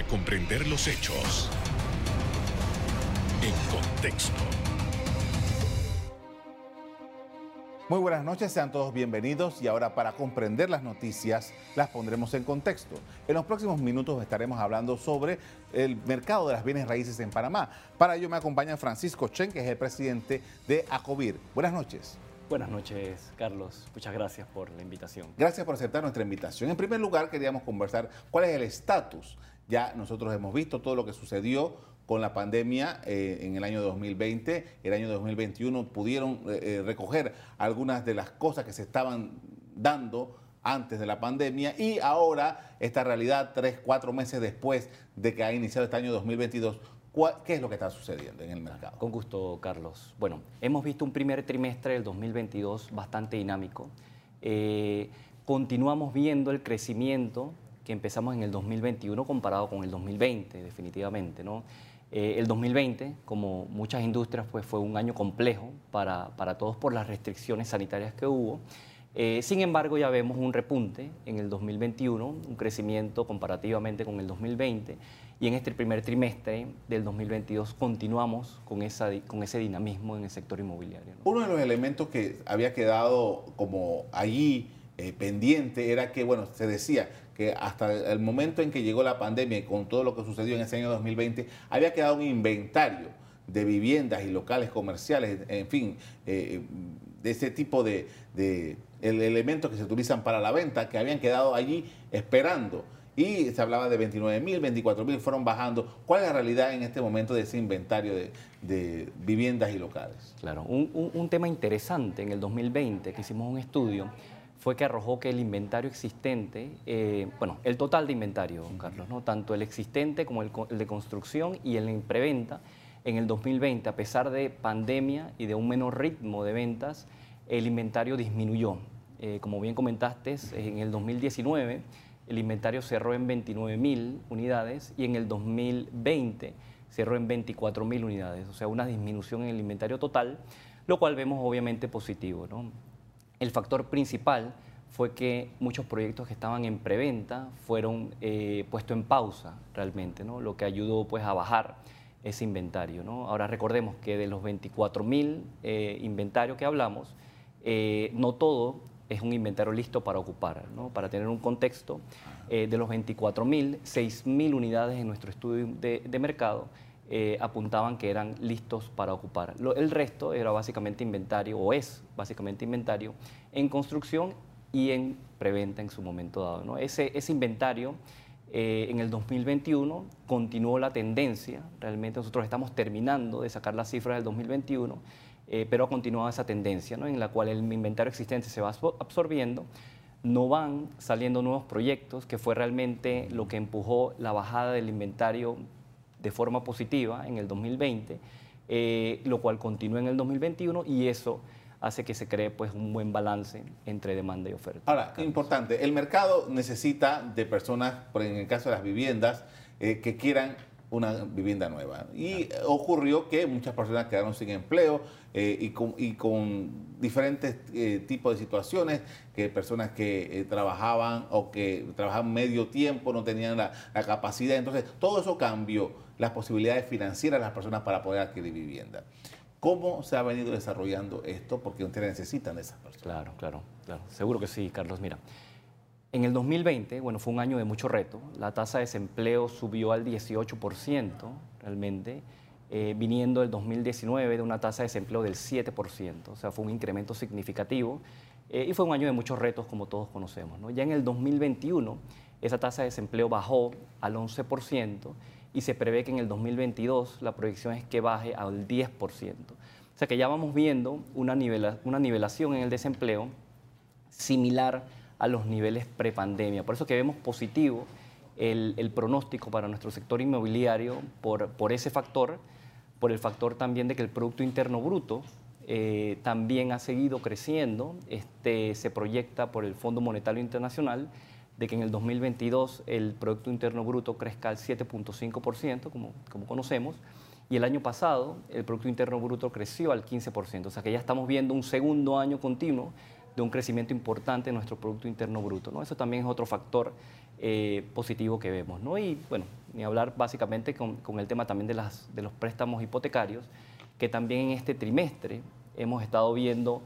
para comprender los hechos en contexto. Muy buenas noches, sean todos bienvenidos y ahora para comprender las noticias las pondremos en contexto. En los próximos minutos estaremos hablando sobre el mercado de las bienes raíces en Panamá. Para ello me acompaña Francisco Chen, que es el presidente de ACOBIR. Buenas noches. Buenas noches, Carlos. Muchas gracias por la invitación. Gracias por aceptar nuestra invitación. En primer lugar, queríamos conversar cuál es el estatus. Ya nosotros hemos visto todo lo que sucedió con la pandemia eh, en el año 2020, el año 2021 pudieron eh, eh, recoger algunas de las cosas que se estaban dando antes de la pandemia y ahora esta realidad, tres, cuatro meses después de que ha iniciado este año 2022, ¿qué es lo que está sucediendo en el mercado? Con gusto, Carlos. Bueno, hemos visto un primer trimestre del 2022 bastante dinámico. continuamos viendo el crecimiento empezamos en el 2021 comparado con el 2020, definitivamente, ¿no? Eh, el 2020, como muchas industrias, pues fue un año complejo para, para todos por las restricciones sanitarias que hubo. Eh, sin embargo, ya vemos un repunte en el 2021, un crecimiento comparativamente con el 2020, y en este primer trimestre del 2022 continuamos con, esa, con ese dinamismo en el sector inmobiliario. Uno de los elementos que había quedado como allí eh, pendiente era que, bueno, se decía que hasta el momento en que llegó la pandemia y con todo lo que sucedió en ese año 2020, había quedado un inventario de viviendas y locales comerciales, en fin, eh, de ese tipo de, elementos que se utilizan para la venta, que habían quedado allí esperando. Y se hablaba de 29 mil, 24 mil, fueron bajando. ¿Cuál es la realidad en este momento de ese inventario de, viviendas y locales? Claro, un, un tema interesante en el 2020 que hicimos un estudio fue que arrojó que el inventario existente, eh, bueno, el total de inventario, don Carlos, ¿no? tanto el existente como el, de construcción y el en preventa, en el 2020, a pesar de pandemia y de un menor ritmo de ventas, el inventario disminuyó. Eh, como bien comentaste, en el 2019 el inventario cerró en 29 mil unidades y en el 2020 cerró en 24 mil unidades, o sea, una disminución en el inventario total, lo cual vemos obviamente positivo. ¿no? El factor principal fue que muchos proyectos que estaban en preventa fueron eh, puestos en pausa realmente, ¿no? lo que ayudó pues, a bajar ese inventario. ¿no? Ahora recordemos que de los 24 mil eh, inventarios que hablamos, eh, no todo es un inventario listo para ocupar. ¿no? Para tener un contexto, de los 24 mil, 6 mil unidades en nuestro estudio de mercado eh, apuntaban que eran listos para ocupar. el resto era básicamente inventario, o es básicamente inventario, en construcción y en preventa en su momento dado. ¿no? Ese, ese inventario eh, en el 2021 continuó la tendencia, realmente nosotros estamos terminando de sacar las cifras del 2021, eh, pero ha continuado esa tendencia ¿no? en la cual el inventario existente se va absorbiendo no van saliendo nuevos proyectos, que fue realmente lo que empujó la bajada del inventario de forma positiva en el 2020, eh, lo cual continúa en el 2021 y eso hace que se cree pues un buen balance entre demanda y oferta. Ahora, importante, el mercado necesita de personas, por en el caso de las viviendas, eh, que quieran una vivienda nueva. Y ocurrió que muchas personas quedaron sin empleo eh, y, con, y, con, diferentes eh, tipos de situaciones, que personas que eh, trabajaban o que trabajaban medio tiempo no tenían la, capacidad. Entonces, todo eso cambió las posibilidades financieras de las personas para poder adquirir vivienda. ¿Cómo se ha venido desarrollando esto? Porque ustedes necesitan esas personas. Claro, claro, claro. Seguro que sí, Carlos. Mira, en el 2020, bueno, fue un año de mucho reto. La tasa de desempleo subió al 18% realmente, eh, viniendo del 2019 de una tasa de desempleo del 7%. O sea, fue un incremento significativo eh, y fue un año de muchos retos, como todos conocemos. Ya en el 2021, esa tasa de desempleo bajó al 11% y se prevé que en el 2022 la proyección es que baje al 10%. O sea que ya vamos viendo una, una nivelación en el desempleo similar a los niveles prepandemia. Por eso que vemos positivo el, pronóstico para nuestro sector inmobiliario por, por, ese factor, por el factor también de que el Producto Interno Bruto eh, también ha seguido creciendo. Este, se proyecta por el Fondo Monetario Internacional de que en el 2022 el Producto Interno Bruto crezca al 7.5%, como, como conocemos, y el año pasado el Producto Interno Bruto creció al 15%, o sea que ya estamos viendo un segundo año continuo de un crecimiento importante en nuestro Producto Interno Bruto. ¿no? Eso también es otro factor eh, positivo que vemos. ¿no? Y bueno, ni hablar básicamente con, el tema también de, las, de los préstamos hipotecarios, que también en este trimestre hemos estado viendo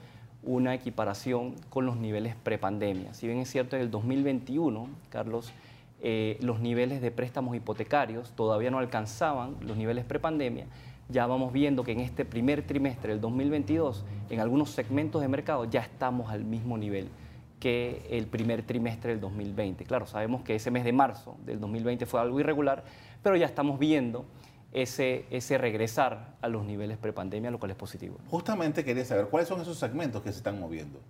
una equiparación con los niveles prepandemia. Si bien es cierto, en el 2021, Carlos, eh, los niveles de préstamos hipotecarios todavía no alcanzaban los niveles prepandemia, ya vamos viendo que en este primer trimestre del 2022, en algunos segmentos de mercado ya estamos al mismo nivel que el primer trimestre del 2020. Claro, sabemos que ese mes de marzo del 2020 fue algo irregular, pero ya estamos viendo ese, ese regresar a los niveles prepandemia, lo cual es positivo. Justamente quería saber cuáles son esos segmentos que se están moviendo.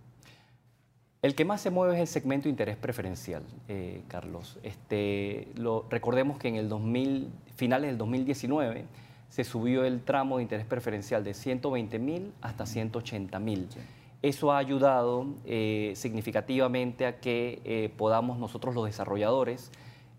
El que más se mueve es el segmento de interés preferencial, eh, Carlos. Este, lo, recordemos que en el 2000, finales del 2019 se subió el tramo de interés preferencial de 120 mil hasta 180 mil. Eso ha ayudado eh, significativamente a que eh, podamos nosotros los desarrolladores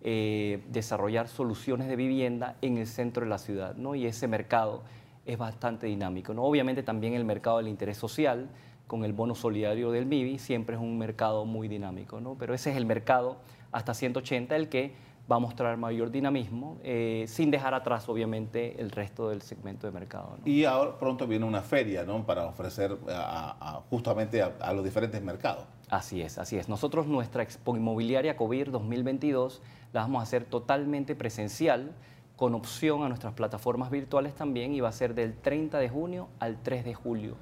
eh, desarrollar soluciones de vivienda en el centro de la ciudad, ¿no? Y ese mercado es bastante dinámico, ¿no? Obviamente también el mercado del interés social, con el bono solidario del MIBI, siempre es un mercado muy dinámico, ¿no? Pero ese es el mercado hasta 180, el que va a mostrar mayor dinamismo, eh, sin dejar atrás, obviamente, el resto del segmento de mercado. Y ahora pronto viene una feria, ¿no? Para ofrecer justamente a, los diferentes mercados. Así es, así es. Nosotros nuestra Expo Inmobiliaria COVID 2022 la vamos a hacer totalmente presencial, con opción a nuestras plataformas virtuales también, y va a ser del 30 de junio al 3 de julio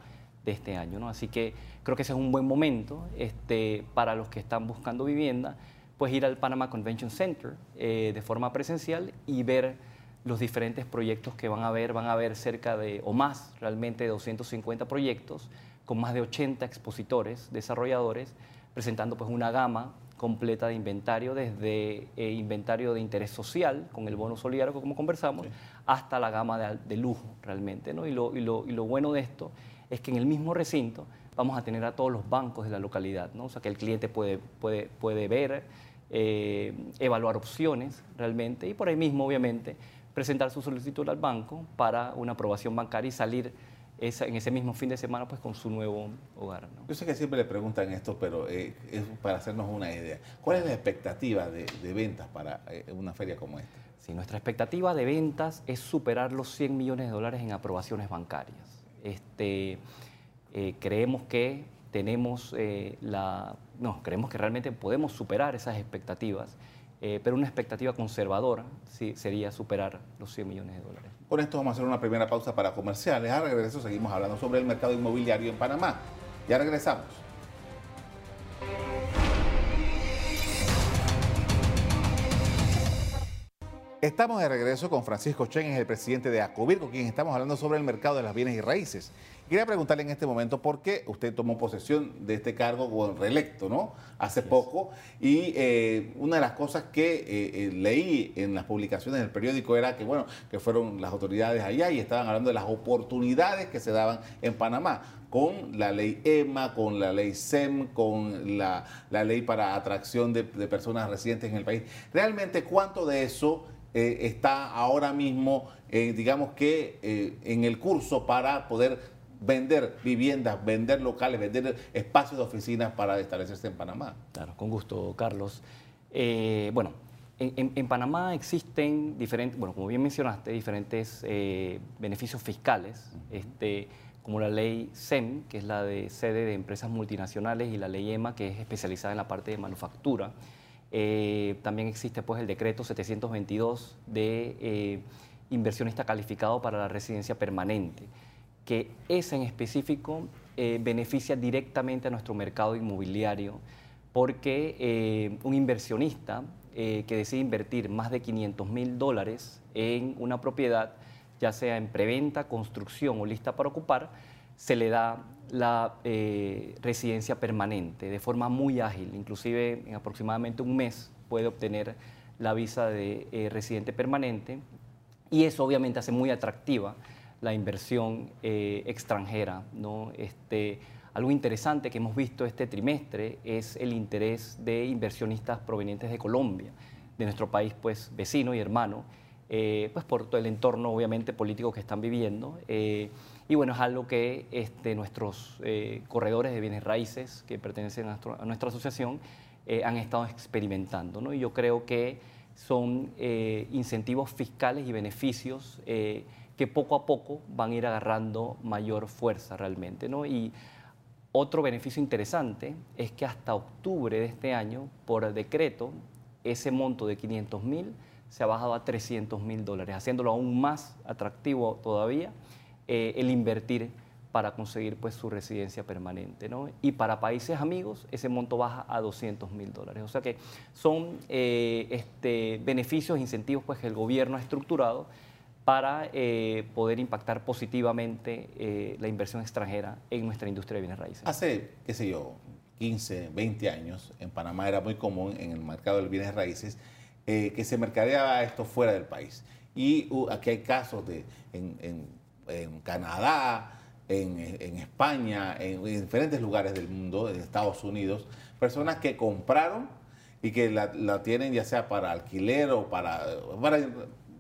de este año. ¿no? Así que creo que ese es un buen momento este, para los que están buscando vivienda pues ir al Panama Convention Center eh, de forma presencial y ver los diferentes proyectos que van a haber. Van a haber cerca de, o más realmente, de 250 proyectos con más de 80 expositores, desarrolladores, presentando pues una gama completa de inventario, desde eh, inventario de interés social, con el bono solidario, como conversamos, hasta la gama de, lujo realmente. ¿no? Y, lo, y, lo, y, lo, bueno de esto es que en el mismo recinto vamos a tener a todos los bancos de la localidad, ¿no? o sea que el cliente puede, puede, puede ver, eh, evaluar opciones realmente y por ahí mismo, obviamente, presentar su solicitud al banco para una aprobación bancaria y salir en ese mismo fin de semana pues con su nuevo hogar. Yo sé que siempre le preguntan esto, pero eh, es para hacernos una idea. ¿Cuál es la expectativa de, ventas para eh, una feria como esta? Sí, nuestra expectativa de ventas es superar los 100 millones de dólares en aprobaciones bancarias. Este, creemos que tenemos eh, la... No, creemos que realmente podemos superar esas expectativas, eh, pero una expectativa conservadora sí, sería superar los 100 millones de dólares. Con esto vamos a hacer una primera pausa para comerciales. A regreso seguimos hablando sobre el mercado inmobiliario en Panamá. Ya regresamos. Estamos de regreso con Francisco Chen, es el presidente de ACOBIR, con quien estamos hablando sobre el mercado de las bienes y raíces. Quería preguntarle en este momento por qué usted tomó posesión de este cargo como reelecto, ¿no? Hace poco. Y eh, una de las cosas que eh, eh, leí en las publicaciones del periódico era que, bueno, que fueron las autoridades allá y estaban hablando de las oportunidades que se daban en Panamá con la ley EMA, con la ley SEM, con la, ley para atracción de, de personas residentes en el país. Realmente, ¿cuánto de eso eh, está ahora mismo, eh, digamos que eh, en el curso para poder vender viviendas, vender locales, vender espacios de oficinas para establecerse en Panamá. Claro, con gusto, Carlos. bueno, en, Panamá existen diferentes, bueno, como bien mencionaste, diferentes beneficios fiscales, este, como la ley SEM, que es la de sede de empresas multinacionales, y la ley EMA, que es especializada en la parte de manufactura. Eh, también existe pues, el decreto 722 de eh, inversionista calificado para la residencia permanente, que ese en específico eh, beneficia directamente a nuestro mercado inmobiliario, porque un inversionista que decide invertir más de 500 mil dólares en una propiedad, ya sea en preventa, construcción o lista para ocupar, se le da la eh, residencia permanente de forma muy ágil, inclusive en aproximadamente un mes puede obtener la visa de eh, residente permanente. Y eso obviamente hace muy atractiva la inversión eh, extranjera. ¿no? Este, algo interesante que hemos visto este trimestre es el interés de inversionistas provenientes de Colombia, de nuestro país pues, vecino y hermano, pues por todo el entorno obviamente político que están viviendo. Y bueno, es algo que este, nuestros eh, corredores de bienes raíces que pertenecen a, nuestra asociación eh, han estado experimentando. ¿no? Y yo creo que son eh, incentivos fiscales y beneficios eh, que poco a poco van a ir agarrando mayor fuerza realmente. ¿no? Y otro beneficio interesante es que hasta octubre de este año, por decreto, ese monto de 500 mil se ha bajado a 300 mil dólares, haciéndolo aún más atractivo todavía el invertir para conseguir pues, su residencia permanente. ¿no? Y para países amigos ese monto baja a 200 mil dólares. O sea que son eh, este, beneficios, incentivos pues, que el gobierno ha estructurado para eh, poder impactar positivamente eh, la inversión extranjera en nuestra industria de bienes raíces. Hace, qué sé yo, 15, 20 años, en Panamá era muy común en el mercado de bienes raíces que se mercadeaba esto fuera del país. Y uh, aquí hay casos de, en, en Canadá, en, España, en, diferentes lugares del mundo, en Estados Unidos, personas que compraron y que la, tienen ya sea para alquiler o para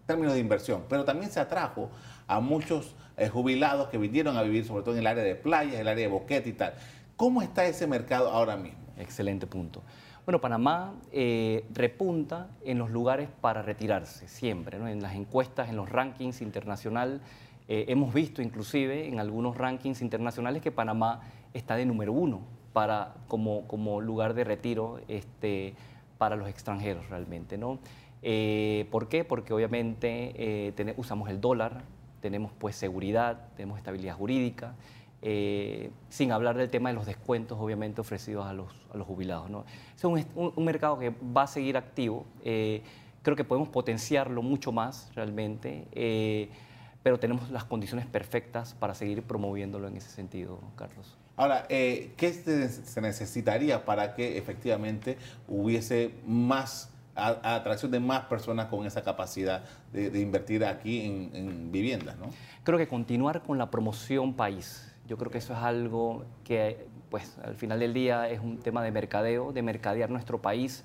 términos de inversión, pero también se atrajo a muchos eh, jubilados que vinieron a vivir sobre todo en el área de playas, el área de boquete y tal. ¿Cómo está ese mercado ahora mismo? Excelente punto. Bueno, Panamá eh, repunta en los lugares para retirarse, siempre, ¿no? en las encuestas, en los rankings internacionales eh, hemos visto inclusive en algunos rankings internacionales que Panamá está de número uno para, como, como lugar de retiro este, para los extranjeros realmente. ¿no? Eh, ¿Por qué? Porque obviamente eh, usamos el dólar, tenemos pues seguridad, tenemos estabilidad jurídica, sin hablar del tema de los descuentos obviamente ofrecidos a los, a los jubilados. ¿no? Es un, un, mercado que va a seguir activo, creo que podemos potenciarlo mucho más realmente pero tenemos las condiciones perfectas para seguir promoviéndolo en ese sentido, Carlos. Ahora, eh, ¿qué se necesitaría para que efectivamente hubiese más atracción de más personas con esa capacidad de, invertir aquí en, viviendas? ¿no? Creo que continuar con la promoción país. Yo creo que eso es algo que, pues, al final del día es un tema de mercadeo, de mercadear nuestro país,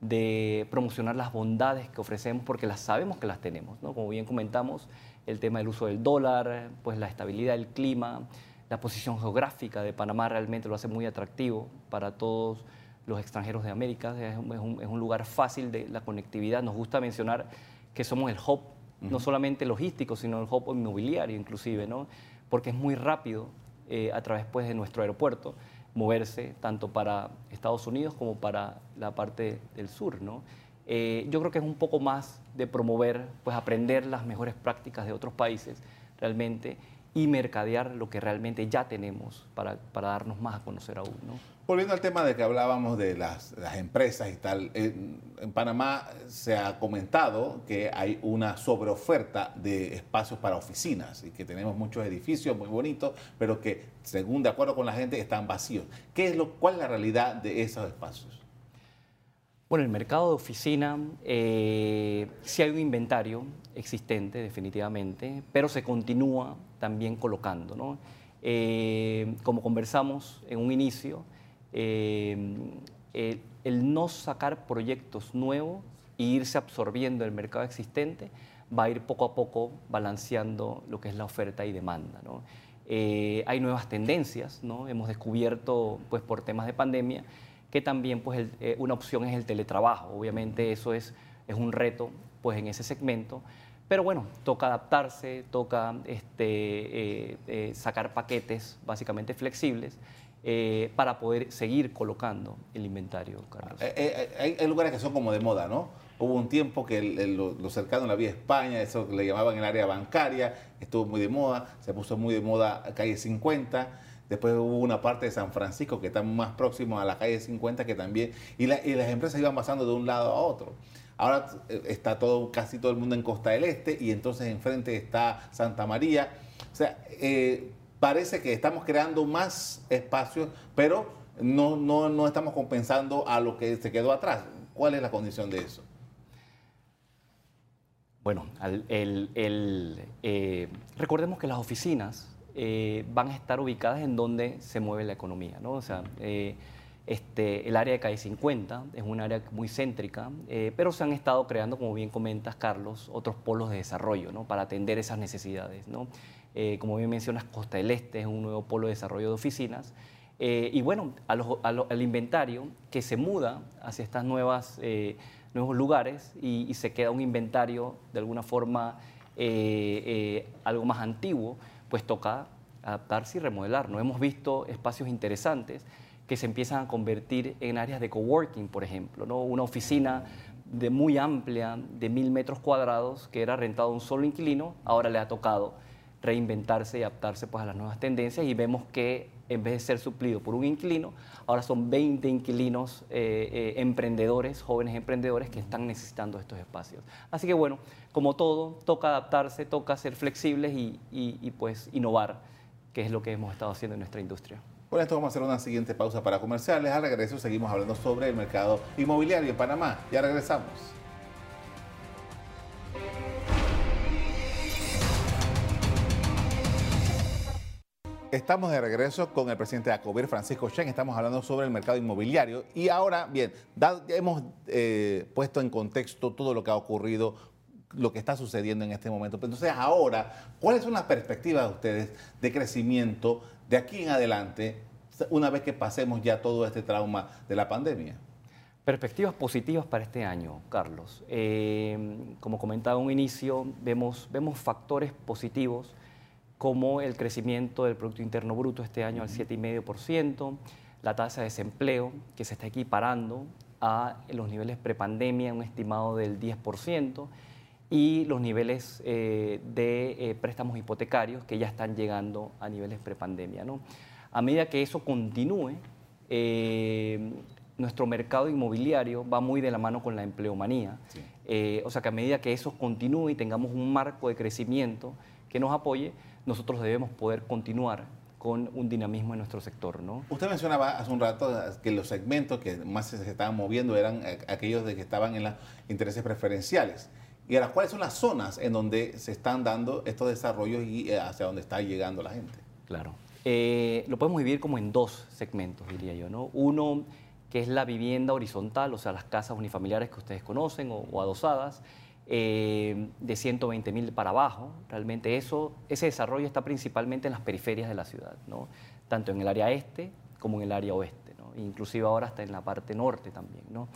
de promocionar las bondades que ofrecemos porque las sabemos que las tenemos. ¿no? Como bien comentamos, el tema del uso del dólar, pues la estabilidad del clima, la posición geográfica de Panamá realmente lo hace muy atractivo para todos los extranjeros de América. Es un, lugar fácil de la conectividad. Nos gusta mencionar que somos el hub, no solamente logístico, sino el hub inmobiliario inclusive, ¿no? porque es muy rápido eh, a través pues, de nuestro aeropuerto moverse tanto para Estados Unidos como para la parte del sur. ¿no? Eh, yo creo que es un poco más de promover, pues aprender las mejores prácticas de otros países realmente y mercadear lo que realmente ya tenemos para, para darnos más a conocer aún. ¿no? Volviendo al tema de que hablábamos de las, las empresas y tal, en, en, Panamá se ha comentado que hay una sobreoferta de espacios para oficinas y que tenemos muchos edificios muy bonitos, pero que según de acuerdo con la gente están vacíos. ¿Qué es lo, ¿Cuál es la realidad de esos espacios? Bueno, el mercado de oficina eh, sí hay un inventario existente definitivamente, pero se continúa también colocando. Eh, como conversamos en un inicio, eh, el, no sacar proyectos nuevos e irse absorbiendo el mercado existente va a ir poco a poco balanceando lo que es la oferta y demanda. ¿no? hay nuevas tendencias, ¿no? hemos descubierto pues, por temas de pandemia que también pues, eh, una opción es el teletrabajo. Obviamente eso es, es un reto pues, en ese segmento, pero bueno, toca adaptarse, toca este, eh, eh, sacar paquetes básicamente flexibles para poder seguir colocando el inventario, Carlos. Hay, lugares que son como de moda, ¿no? Hubo un tiempo que lo, cercano a la vía España, eso que le llamaban el área bancaria, estuvo muy de moda, se puso muy de moda calle 50 Después hubo una parte de San Francisco que está más próximo a la calle 50 que también, y, las empresas iban pasando de un lado a otro. Ahora eh, está todo, casi todo el mundo en Costa del Este y entonces enfrente está Santa María. O sea, eh, parece que estamos creando más espacios, pero no, no, estamos compensando a lo que se quedó atrás. ¿Cuál es la condición de eso? Bueno, el, eh, recordemos que las oficinas van a estar ubicadas en donde se mueve la economía. ¿no? O sea, este, el área de calle 50 es un área muy céntrica, eh, pero se han estado creando, como bien comentas, Carlos, otros polos de desarrollo ¿no? para atender esas necesidades. ¿no? como bien mencionas, Costa del Este es un nuevo polo de desarrollo de oficinas. Eh, y bueno, al inventario que se muda hacia nuevas, eh, nuevos lugares y, se queda un inventario de alguna forma eh, algo más antiguo, pues toca adaptarse y remodelar. No hemos visto espacios interesantes que se empiezan a convertir en áreas de coworking, por ejemplo, ¿no? una oficina de muy amplia, de mil metros cuadrados, que era rentado a un solo inquilino, ahora le ha tocado reinventarse y adaptarse pues, a las nuevas tendencias y vemos que en vez de ser suplido por un inquilino, ahora son 20 inquilinos eh, eh, emprendedores, jóvenes emprendedores que están necesitando estos espacios. Así que bueno, como todo, toca adaptarse, toca ser flexibles y, y pues innovar, que es lo que hemos estado haciendo en nuestra industria. Por esto vamos a hacer una siguiente pausa para comerciales. Al regreso seguimos hablando sobre el mercado inmobiliario en Panamá. Ya regresamos. Estamos de regreso con el presidente de Acobir, Francisco Chen. Estamos hablando sobre el mercado inmobiliario. Y ahora, bien, hemos eh, puesto en contexto todo lo que ha ocurrido, lo que está sucediendo en este momento. Entonces, ahora, ¿cuáles son las perspectivas de ustedes de crecimiento de aquí en adelante, una vez que pasemos ya todo este trauma de la pandemia? Perspectivas positivas para este año, Carlos. Eh, como comentaba en un inicio, vemos, vemos factores positivos como el crecimiento del Producto Interno Bruto este año al 7,5%, la tasa de desempleo que se está equiparando a los niveles prepandemia, un estimado del 10%, y los niveles eh, de eh, préstamos hipotecarios que ya están llegando a niveles prepandemia. ¿no? A medida que eso continúe, eh, nuestro mercado inmobiliario va muy de la mano con la empleomanía. o sea que a medida que eso continúe y tengamos un marco de crecimiento que nos apoye, nosotros debemos poder continuar con un dinamismo en nuestro sector. ¿no? Usted mencionaba hace un rato que los segmentos que más se estaban moviendo eran aquellos de que estaban en los intereses preferenciales. ¿Y ahora cuáles son las zonas en donde se están dando estos desarrollos y eh, hacia dónde está llegando la gente? Claro. Eh, lo podemos dividir como en dos segmentos, diría yo. ¿no? Uno que es la vivienda horizontal, o sea, las casas unifamiliares que ustedes conocen o, adosadas, eh, de 120 mil para abajo. Realmente eso, ese desarrollo está principalmente en las periferias de la ciudad, ¿no? tanto en el área este como en el área oeste, ¿no? inclusive ahora hasta en la parte norte también. ¿no?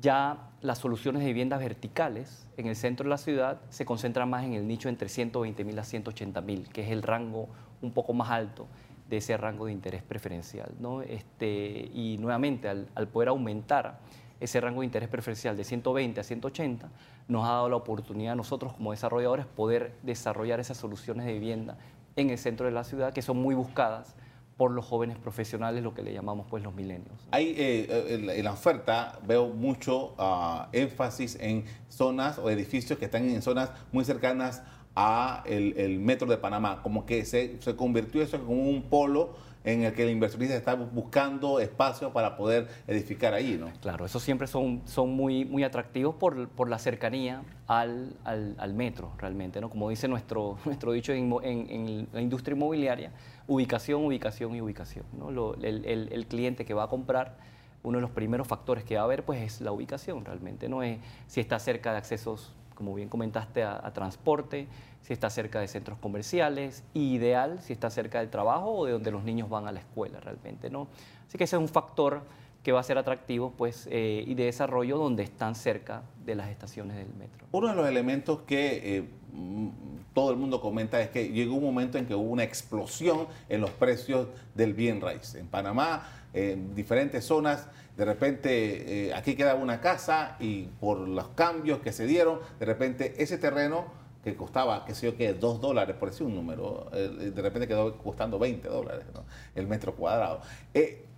ya las soluciones de viviendas verticales en el centro de la ciudad se concentran más en el nicho entre 120 mil a 180 mil, que es el rango un poco más alto de ese rango de interés preferencial. ¿no? Este, y nuevamente, al, poder aumentar ese rango de interés preferencial de 120 a 180, nos ha dado la oportunidad a nosotros como desarrolladores poder desarrollar esas soluciones de vivienda en el centro de la ciudad que son muy buscadas por los jóvenes profesionales, lo que le llamamos pues los milenios. Hay, eh, en la oferta veo mucho ah, énfasis en zonas o edificios que están en zonas muy cercanas a el, metro de Panamá, como que se, se convirtió eso en un polo en el que el inversionista está buscando espacio para poder edificar ahí, ¿no? Claro, esos siempre son, son muy, muy atractivos por, por la cercanía al, al, metro, realmente, ¿no? Como dice nuestro, nuestro dicho en, en, la industria inmobiliaria, ubicación, ubicación y ubicación, ¿no? el, el, cliente que va a comprar, uno de los primeros factores que va a ver, pues, es la ubicación, realmente, ¿no? Es si está cerca de accesos como bien comentaste, a, transporte, si está cerca de centros comerciales, ideal si está cerca del trabajo o de donde los niños van a la escuela realmente, ¿no? Así que ese es un factor que va a ser atractivo pues, eh, y de desarrollo donde están cerca de las estaciones del metro. Uno de los elementos que eh, mm, todo el mundo comenta es que llegó un momento en que hubo una explosión en los precios del bien raíz. En Panamá, en diferentes zonas, de repente eh, aquí quedaba una casa y por los cambios que se dieron, de repente ese terreno que costaba, qué sé yo qué, dos dólares, por decir un número, de repente quedó costando 20 dólares el metro cuadrado.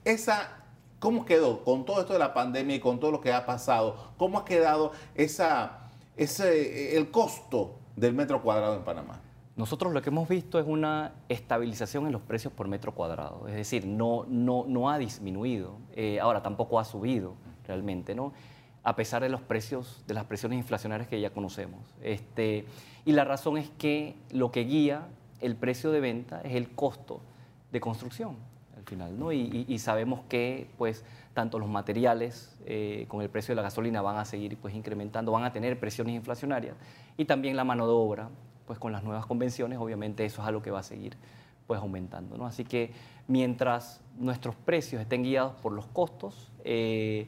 Esa, ¿Cómo quedó con todo esto de la pandemia y con todo lo que ha pasado? ¿Cómo ha quedado esa, ese, el costo del metro cuadrado en Panamá? Nosotros lo que hemos visto es una estabilización en los precios por metro cuadrado, es decir, no, no, no ha disminuido, eh, ahora tampoco ha subido realmente, ¿no? a pesar de los precios, de las presiones inflacionarias que ya conocemos. Este, y la razón es que lo que guía el precio de venta es el costo de construcción al final, ¿no? Y, sabemos que pues tanto los materiales eh, con el precio de la gasolina van a seguir pues incrementando, van a tener presiones inflacionarias y también la mano de obra pues con las nuevas convenciones, obviamente eso es algo que va a seguir pues aumentando. ¿no? Así que mientras nuestros precios estén guiados por los costos, eh,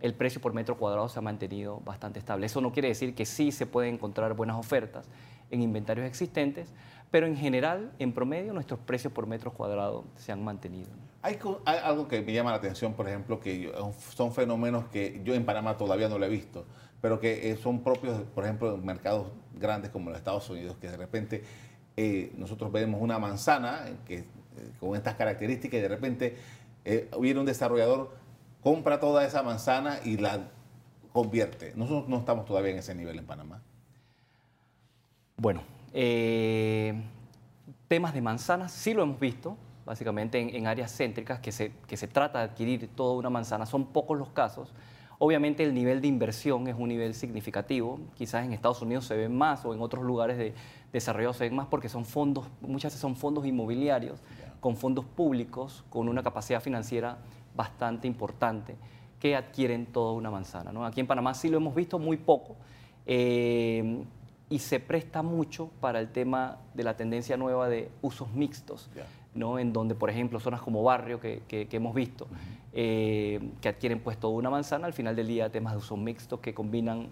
el precio por metro cuadrado se ha mantenido bastante estable. Eso no quiere decir que sí se pueden encontrar buenas ofertas en inventarios existentes, pero en general, en promedio, nuestros precios por metro cuadrado se han mantenido. Hay, algo que me llama la atención, por ejemplo, que son fenómenos que yo en Panamá todavía no lo he visto, pero que eh, son propios, por ejemplo, de mercados grandes como los Estados Unidos, que de repente eh, nosotros vemos una manzana que, con estas características y de repente hubiera un desarrollador compra toda esa manzana y la convierte. Nosotros no estamos todavía en ese nivel en Panamá. Bueno, eh, temas de manzanas sí lo hemos visto, básicamente en, áreas céntricas, que se, que se trata de adquirir toda una manzana. Son pocos los casos. Obviamente el nivel de inversión es un nivel significativo. Quizás en Estados Unidos se ven más o en otros lugares de desarrollo se ven más porque son fondos, muchas veces son fondos inmobiliarios con fondos públicos, con una capacidad financiera bastante importante que adquieren toda una manzana. ¿no? Aquí en Panamá sí lo hemos visto muy poco eh, y se presta mucho para el tema de la tendencia nueva de usos mixtos, ¿no? en donde, por ejemplo, zonas como barrio que, hemos visto, eh, que adquieren pues toda una manzana, al final del día temas de usos mixtos que combinan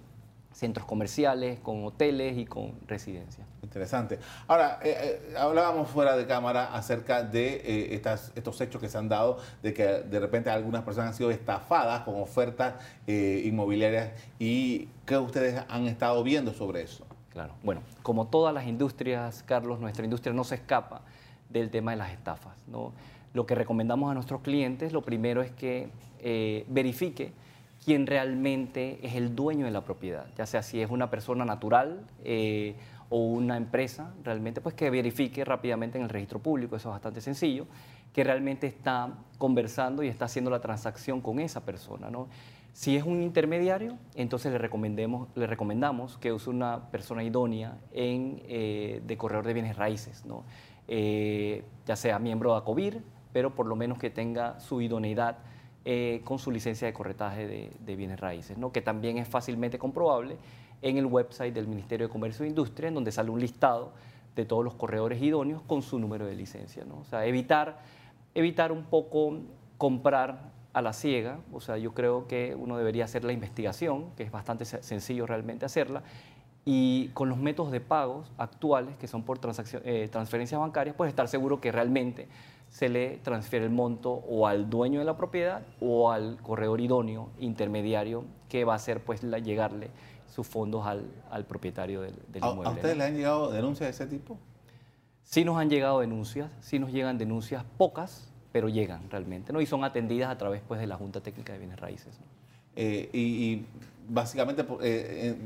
centros comerciales, con hoteles y con residencias. Interesante. Ahora, eh, eh, hablábamos fuera de cámara acerca de eh, estas, estos hechos que se han dado, de que de repente algunas personas han sido estafadas con ofertas inmobiliarias y qué ustedes han estado viendo sobre eso. Claro, bueno, como todas las industrias, Carlos, nuestra industria no se escapa del tema de las estafas. ¿no? Lo que recomendamos a nuestros clientes, lo primero es que verifique quién realmente es el dueño de la propiedad, ya sea si es una persona natural eh, o una empresa, realmente pues que verifique rápidamente en el registro público, eso es bastante sencillo, que realmente está conversando y está haciendo la transacción con esa persona. ¿no? Si es un intermediario, entonces le, recomendamos que use una persona idónea eh, de corredor de bienes raíces. Eh, ya sea miembro de ACOBIR, pero por lo menos que tenga su idoneidad eh, con su licencia de corretaje de, bienes raíces, que también es fácilmente comprobable en el website del Ministerio de Comercio e Industria, en donde sale un listado de todos los corredores idóneos con su número de licencia. O sea, evitar, evitar un poco comprar a la ciega, o sea, yo creo que uno debería hacer la investigación, que es bastante sencillo realmente hacerla, y con los métodos de pagos actuales, que son por eh, transferencias bancarias, pues estar seguro que realmente se le transfiere el monto o al dueño de la propiedad o al corredor idóneo intermediario que va a hacer pues llegarle sus fondos al, propietario del, inmueble. ¿A ustedes le han llegado denuncias de ese tipo? Sí nos han llegado denuncias, sí nos llegan denuncias pocas, pero llegan realmente, ¿no? Y son atendidas a través pues, de la Junta Técnica de Bienes Raíces. Eh, y, básicamente, eh,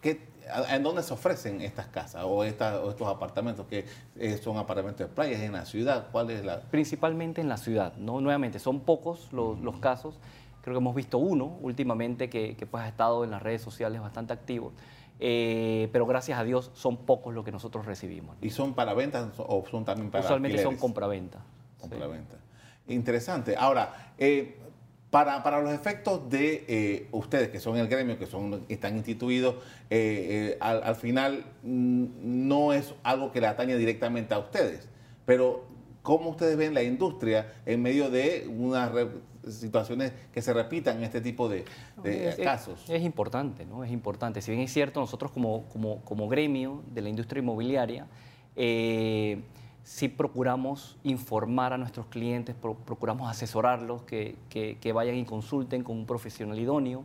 ¿qué ¿En dónde se ofrecen estas casas o, estos apartamentos que eh, son apartamentos de playas en la ciudad? ¿Cuál es la...? Principalmente en la ciudad, ¿no? Nuevamente, son pocos los, casos. Creo que hemos visto uno últimamente que, pues, ha estado en las redes sociales bastante activo. Eh, pero gracias a Dios son pocos los que nosotros recibimos. ¿Y son para ventas o son también para Usualmente son compra-venta. Compra-venta. Interesante. Ahora, eh, para, para, los efectos de eh, ustedes, que son el gremio, que son están instituidos, eh, al, final mm, no es algo que le atañe directamente a ustedes. Pero, ¿cómo ustedes ven la industria en medio de unas situaciones que se repitan en este tipo de, casos? Es, importante, ¿no? Es importante. Si bien es cierto, nosotros como, como, como gremio de la industria inmobiliaria, sí procuramos informar a nuestros clientes, procuramos asesorarlos, que, vayan y consulten con un profesional idóneo.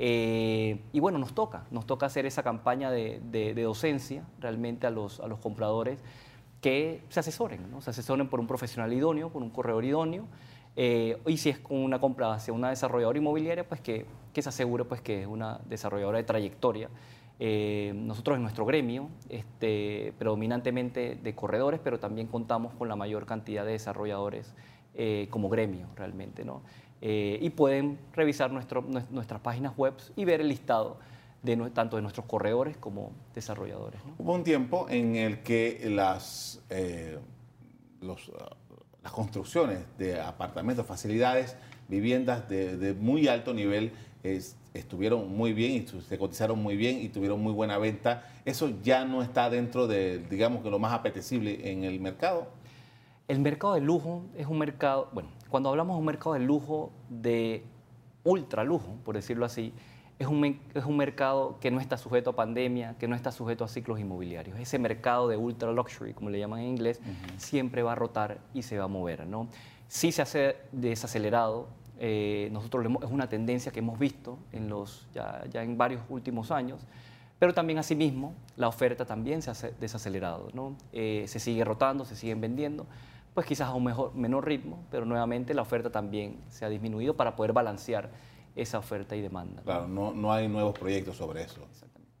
Eh, y bueno, nos toca, nos toca hacer esa campaña de, docencia realmente a los, a los compradores que se asesoren, ¿no? se asesoren por un profesional idóneo, por un corredor idóneo, eh, y si es con una compra hacia una desarrolladora inmobiliaria, pues que, que se asegure pues, que es una desarrolladora de trayectoria eh, nosotros en nuestro gremio, este, predominantemente de corredores, pero también contamos con la mayor cantidad de desarrolladores eh, como gremio realmente. ¿no? Eh, y pueden revisar nuestras páginas web y ver el listado de, tanto de nuestros corredores como desarrolladores. Hubo un tiempo en el que las, los, las construcciones de apartamentos, facilidades, viviendas de, de muy alto nivel estuvieron muy bien y se cotizaron muy bien y tuvieron muy buena venta. Eso ya no está dentro de, digamos que lo más apetecible en el mercado. El mercado de lujo es un mercado, bueno, cuando hablamos de un mercado de lujo, de ultra lujo, por decirlo así, es un, es un, mercado que no está sujeto a pandemia, que no está sujeto a ciclos inmobiliarios. Ese mercado de ultra luxury, como le llaman en inglés, siempre va a rotar y se va a mover. ¿no? Sí se hace desacelerado. Eh, nosotros es una tendencia que hemos visto en los, ya, ya, en varios últimos años, pero también asimismo la oferta también se ha desacelerado. ¿no? Eh, se sigue rotando, se siguen vendiendo, pues quizás a un mejor, menor ritmo, pero nuevamente la oferta también se ha disminuido para poder balancear esa oferta y demanda. Claro, no, no hay nuevos proyectos sobre eso. Exactamente.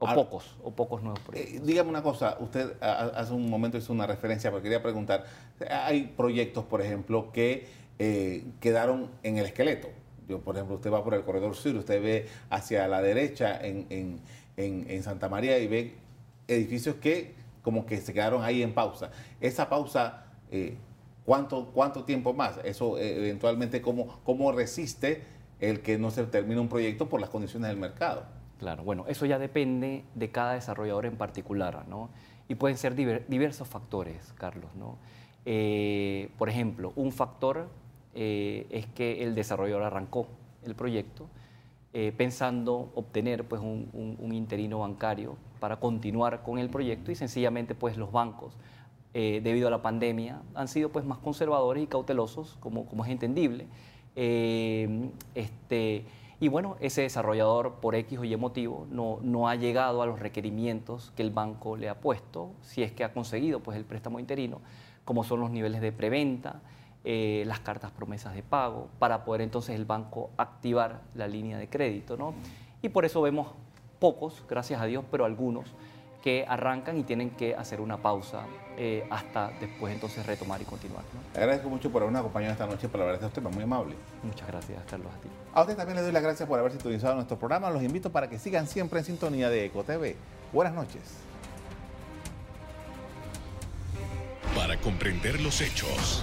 O pocos, o pocos nuevos proyectos. Eh, dígame una cosa, usted hace un momento hizo una referencia, pero quería preguntar, hay proyectos, por ejemplo, que eh, quedaron en el esqueleto. Yo, por ejemplo, usted va por el corredor sur, usted ve hacia la derecha en, en, en, Santa María y ve edificios que como que se quedaron ahí en pausa. Esa pausa, eh, ¿cuánto, ¿cuánto tiempo más? Eso eventualmente, ¿cómo, cómo resiste el que no se termine un proyecto por las condiciones del mercado. Claro, bueno, eso ya depende de cada desarrollador en particular, ¿no? Y pueden ser diversos factores, Carlos, ¿no? Eh, por ejemplo, un factor eh, es que el desarrollador arrancó el proyecto eh, pensando obtener pues, un, interino bancario para continuar con el proyecto y sencillamente pues, los bancos, debido a la pandemia, han sido pues, más conservadores y cautelosos, como, es entendible. Eh, este, y bueno, ese desarrollador por X o Y motivo no, no ha llegado a los requerimientos que el banco le ha puesto, si es que ha conseguido pues, el préstamo interino, como son los niveles de preventa, eh, las cartas promesas de pago, para poder entonces el banco activar la línea de crédito. ¿no? Y por eso vemos pocos, gracias a Dios, pero algunos que arrancan y tienen que hacer una pausa eh, hasta después entonces retomar y continuar. Le agradezco mucho por habernos acompañado esta noche para hablar de este tema, muy amable. Muchas gracias, Carlos, a ti. A usted también le doy las gracias por haber sintonizado nuestro programa. Los invito para que sigan siempre en sintonía de EcoTV. Buenas noches. Para comprender los hechos